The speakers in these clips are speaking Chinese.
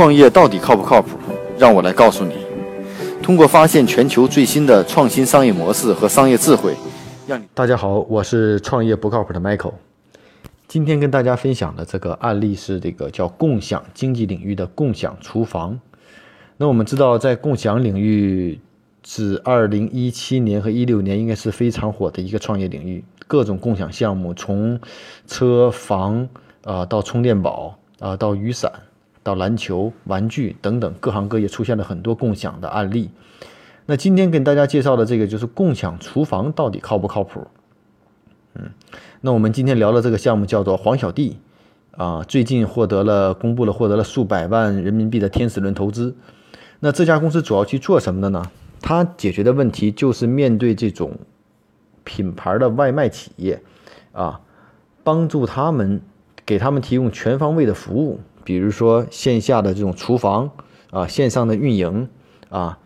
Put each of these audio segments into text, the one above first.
创业到底靠不靠谱？让我来告诉你。通过发现全球最新的创新商业模式和商业智慧，让你大家好，我是创业不靠谱的 Michael。今天跟大家分享的这个案例是这个叫共享经济领域的共享厨房。那我们知道，在共享领域，是二零一七年和一六年应该是非常火的一个创业领域，各种共享项目，从车房啊到充电宝啊到雨伞。到篮球、玩具等等，各行各业出现了很多共享的案例。那今天跟大家介绍的这个就是共享厨房到底靠不靠谱？嗯，那我们今天聊的这个项目叫做黄小弟啊，最近获得了公布了获得了数百万人民币的天使轮投资。那这家公司主要去做什么的呢？它解决的问题就是面对这种品牌的外卖企业啊，帮助他们给他们提供全方位的服务。比如说线下的这种厨房啊，线上的运营啊，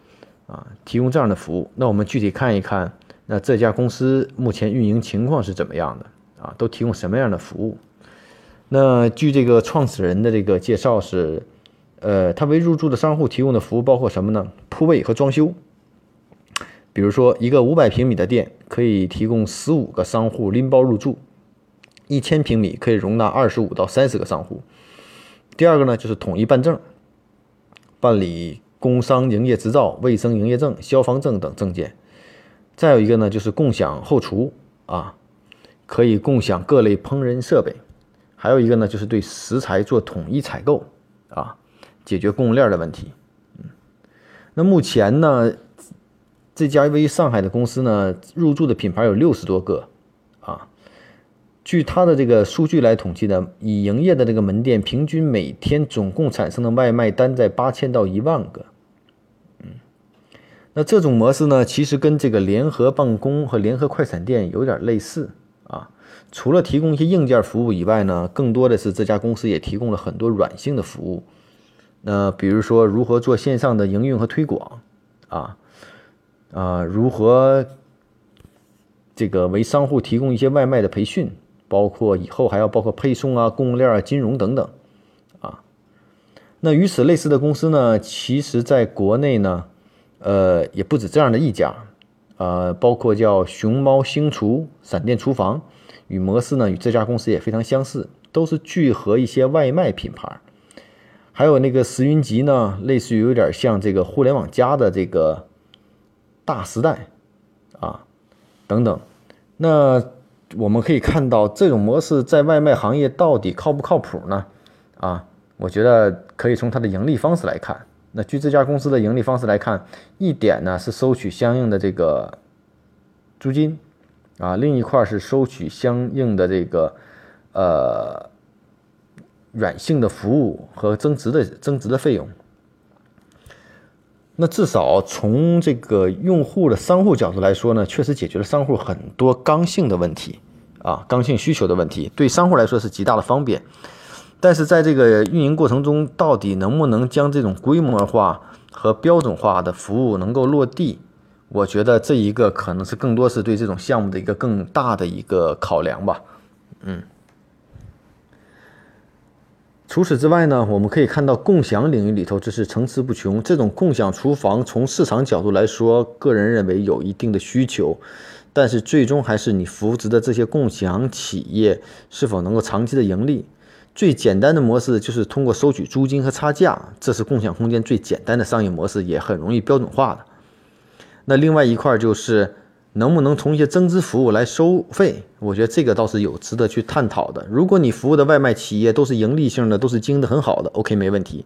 啊，提供这样的服务。那我们具体看一看，那这家公司目前运营情况是怎么样的啊？都提供什么样的服务？那据这个创始人的这个介绍是，呃，他为入驻的商户提供的服务包括什么呢？铺位和装修。比如说一个五百平米的店可以提供十五个商户拎包入住，一千平米可以容纳二十五到三十个商户。第二个呢，就是统一办证，办理工商营业执照、卫生营业证、消防证等证件。再有一个呢，就是共享后厨啊，可以共享各类烹饪设备。还有一个呢，就是对食材做统一采购啊，解决供应链的问题。嗯，那目前呢，这家位于上海的公司呢，入驻的品牌有六十多个啊。据他的这个数据来统计呢，已营业的这个门店平均每天总共产生的外卖单在八千到一万个。嗯，那这种模式呢，其实跟这个联合办公和联合快餐店有点类似啊。除了提供一些硬件服务以外呢，更多的是这家公司也提供了很多软性的服务。那比如说如何做线上的营运和推广啊，啊，如何这个为商户提供一些外卖的培训。包括以后还要包括配送啊、供应链啊、金融等等，啊，那与此类似的公司呢，其实在国内呢，呃，也不止这样的一家，呃，包括叫熊猫星厨、闪电厨房，与模式呢与这家公司也非常相似，都是聚合一些外卖品牌，还有那个石云集呢，类似于有点像这个互联网加的这个大时代。啊等等，那。我们可以看到，这种模式在外卖行业到底靠不靠谱呢？啊，我觉得可以从它的盈利方式来看。那据这家公司的盈利方式来看，一点呢是收取相应的这个租金，啊，另一块是收取相应的这个呃软性的服务和增值的增值的费用。那至少从这个用户的商户角度来说呢，确实解决了商户很多刚性的问题啊，刚性需求的问题，对商户来说是极大的方便。但是在这个运营过程中，到底能不能将这种规模化和标准化的服务能够落地？我觉得这一个可能是更多是对这种项目的一个更大的一个考量吧。嗯。除此之外呢，我们可以看到共享领域里头，这是层出不穷。这种共享厨房，从市场角度来说，个人认为有一定的需求，但是最终还是你扶植的这些共享企业是否能够长期的盈利。最简单的模式就是通过收取租金和差价，这是共享空间最简单的商业模式，也很容易标准化的。那另外一块就是。能不能从一些增值服务来收费？我觉得这个倒是有值得去探讨的。如果你服务的外卖企业都是盈利性的，都是经营的很好的，OK 没问题。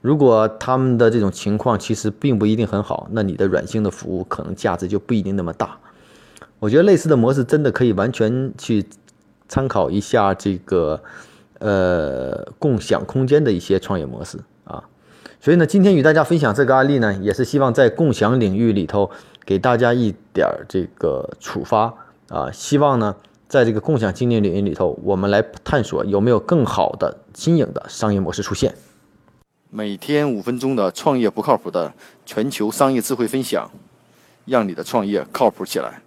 如果他们的这种情况其实并不一定很好，那你的软性的服务可能价值就不一定那么大。我觉得类似的模式真的可以完全去参考一下这个呃共享空间的一些创业模式啊。所以呢，今天与大家分享这个案例呢，也是希望在共享领域里头。给大家一点儿这个触发啊，希望呢，在这个共享经济领域里头，我们来探索有没有更好的新颖的商业模式出现。每天五分钟的创业不靠谱的全球商业智慧分享，让你的创业靠谱起来。